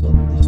Thank.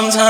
Sometimes